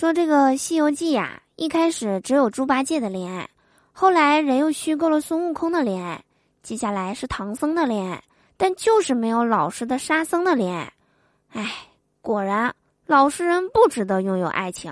说这个《西游记》呀，一开始只有猪八戒的恋爱，后来人又虚构了孙悟空的恋爱，接下来是唐僧的恋爱，但就是没有老实的沙僧的恋爱。唉，果然老实人不值得拥有爱情。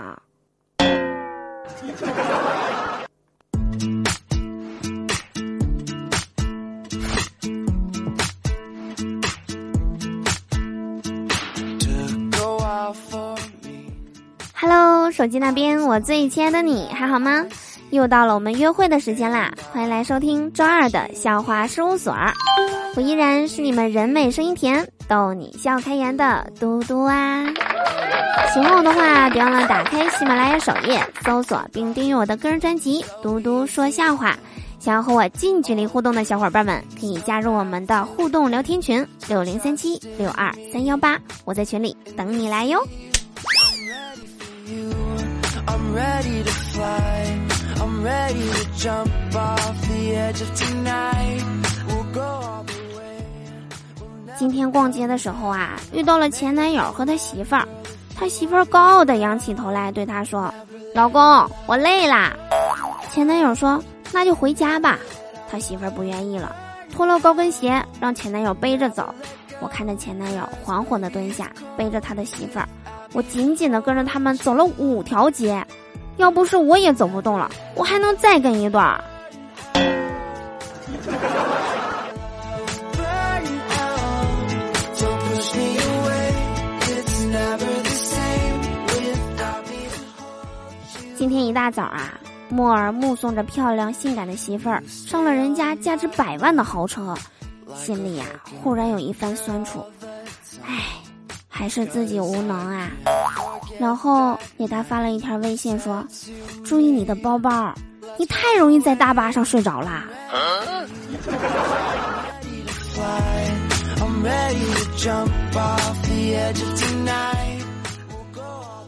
Hello，手机那边，我最亲爱的你还好吗？又到了我们约会的时间啦！欢迎来收听周二的笑话事务所，我依然是你们人美声音甜、逗你笑开颜的嘟嘟啊！喜欢我的话，别忘了打开喜马拉雅首页，搜索并订阅我的个人专辑《嘟嘟说笑话》。想要和我近距离互动的小伙伴们，可以加入我们的互动聊天群六零三七六二三幺八，我在群里等你来哟。Ready to fly i'm ready to jump off the edge of tonight 今天逛街的时候啊，遇到了前男友和他媳妇儿。他媳妇儿高傲的仰起头来对他说：“老公，我累啦。”前男友说：“那就回家吧。”他媳妇儿不愿意了，脱了高跟鞋让前男友背着走。我看着前男友缓缓的蹲下，背着他的媳妇儿，我紧紧的跟着他们走了五条街。要不是我也走不动了，我还能再跟一段。今天一大早啊，莫尔目送着漂亮性感的媳妇儿上了人家价值百万的豪车，心里呀忽然有一番酸楚，唉，还是自己无能啊。然后给他发了一条微信说：“注意你的包包，你太容易在大巴上睡着啦。”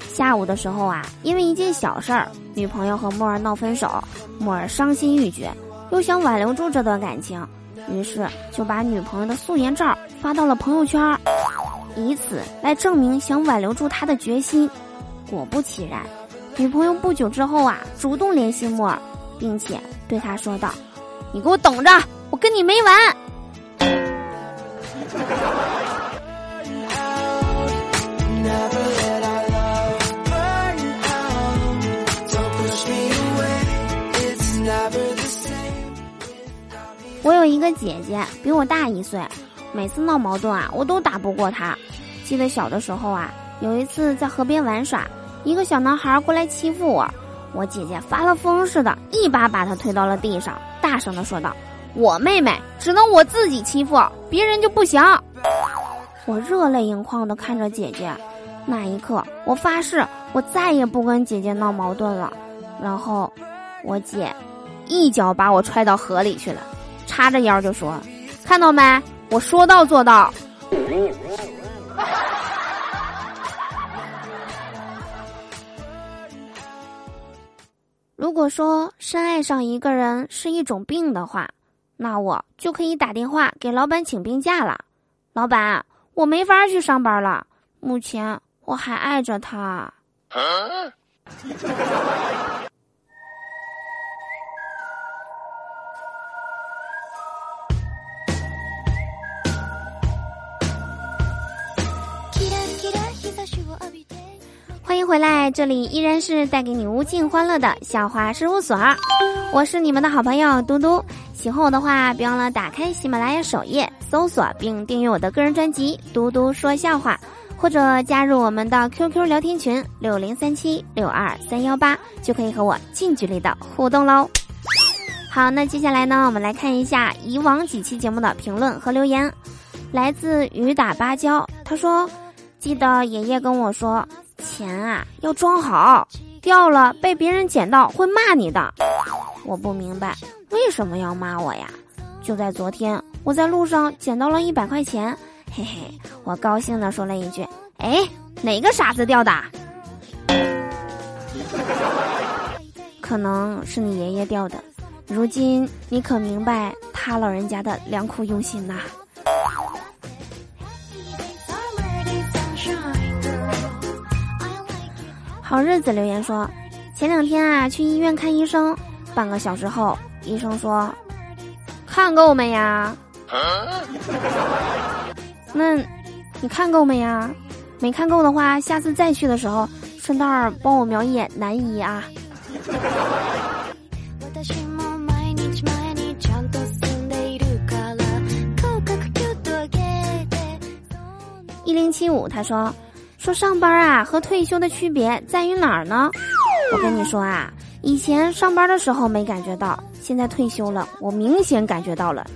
下午的时候啊，因为一件小事儿，女朋友和莫儿闹分手，莫儿伤心欲绝，又想挽留住这段感情，于是就把女朋友的素颜照发到了朋友圈，以此来证明想挽留住他的决心。果不其然，女朋友不久之后啊，主动联系莫尔，并且对他说道：“你给我等着，我跟你没完。”我有一个姐姐，比我大一岁，每次闹矛盾啊，我都打不过她。记得小的时候啊，有一次在河边玩耍，一个小男孩过来欺负我，我姐姐发了疯似的，一把把他推到了地上，大声的说道：“我妹妹只能我自己欺负，别人就不行。”我热泪盈眶的看着姐姐，那一刻我发誓，我再也不跟姐姐闹矛盾了。然后，我姐一脚把我踹到河里去了。叉着腰就说：“看到没？我说到做到。”如果说深爱上一个人是一种病的话，那我就可以打电话给老板请病假了。老板，我没法去上班了，目前我还爱着他。欢迎回来，这里依然是带给你无尽欢乐的笑话事务所，我是你们的好朋友嘟嘟。喜欢我的话，别忘了打开喜马拉雅首页搜索并订阅我的个人专辑《嘟嘟说笑话》，或者加入我们的 QQ 聊天群六零三七六二三幺八，就可以和我近距离的互动喽。好，那接下来呢，我们来看一下以往几期节目的评论和留言，来自雨打芭蕉，他说：“记得爷爷跟我说。”钱啊，要装好，掉了被别人捡到会骂你的。我不明白为什么要骂我呀？就在昨天，我在路上捡到了一百块钱，嘿嘿，我高兴的说了一句：“哎，哪个傻子掉的？”可能是你爷爷掉的。如今你可明白他老人家的良苦用心呐？好日子留言说，前两天啊去医院看医生，半个小时后医生说，看够没呀？那，你看够没呀？没看够的话，下次再去的时候，顺道帮我瞄一眼男医啊。一零七五，他说，说上班啊和退休的区别在于哪儿呢？我跟你说啊，以前上班的时候没感觉到，现在退休了，我明显感觉到了。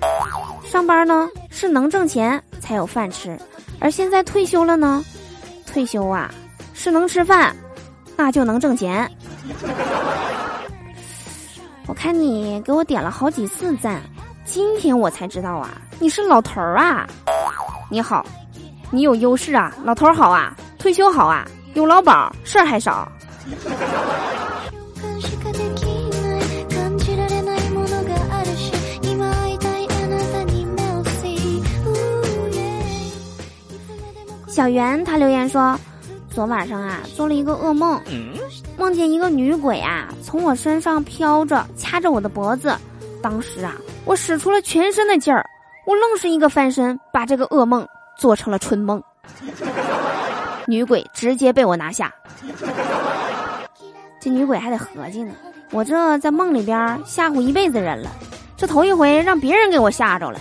上班呢是能挣钱才有饭吃，而现在退休了呢，退休啊是能吃饭，那就能挣钱。我看你给我点了好几次赞，今天我才知道啊，你是老头儿啊！你好。你有优势啊，老头好啊，退休好啊，有劳保，事儿还少。小袁他留言说，昨晚上啊做了一个噩梦，梦见一个女鬼啊从我身上飘着，掐着我的脖子。当时啊我使出了全身的劲儿，我愣是一个翻身，把这个噩梦。做成了春梦，女鬼直接被我拿下。这女鬼还得合计呢，我这在梦里边吓唬一辈子人了，这头一回让别人给我吓着了。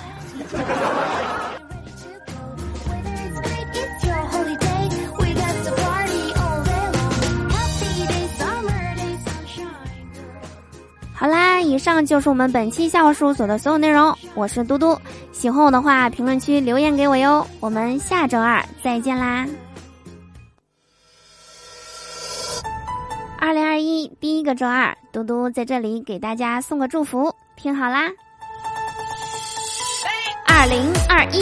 好啦，以上就是我们本期笑话事务所的所有内容。我是嘟嘟，喜欢我的话，评论区留言给我哟。我们下周二再见啦！二零二一第一个周二，嘟嘟在这里给大家送个祝福，听好啦！二零二一，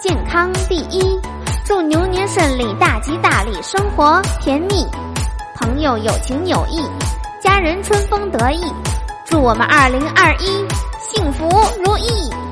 健康第一，祝牛年顺利，大吉大利，生活甜蜜，朋友有情有义。家人春风得意，祝我们二零二一幸福如意。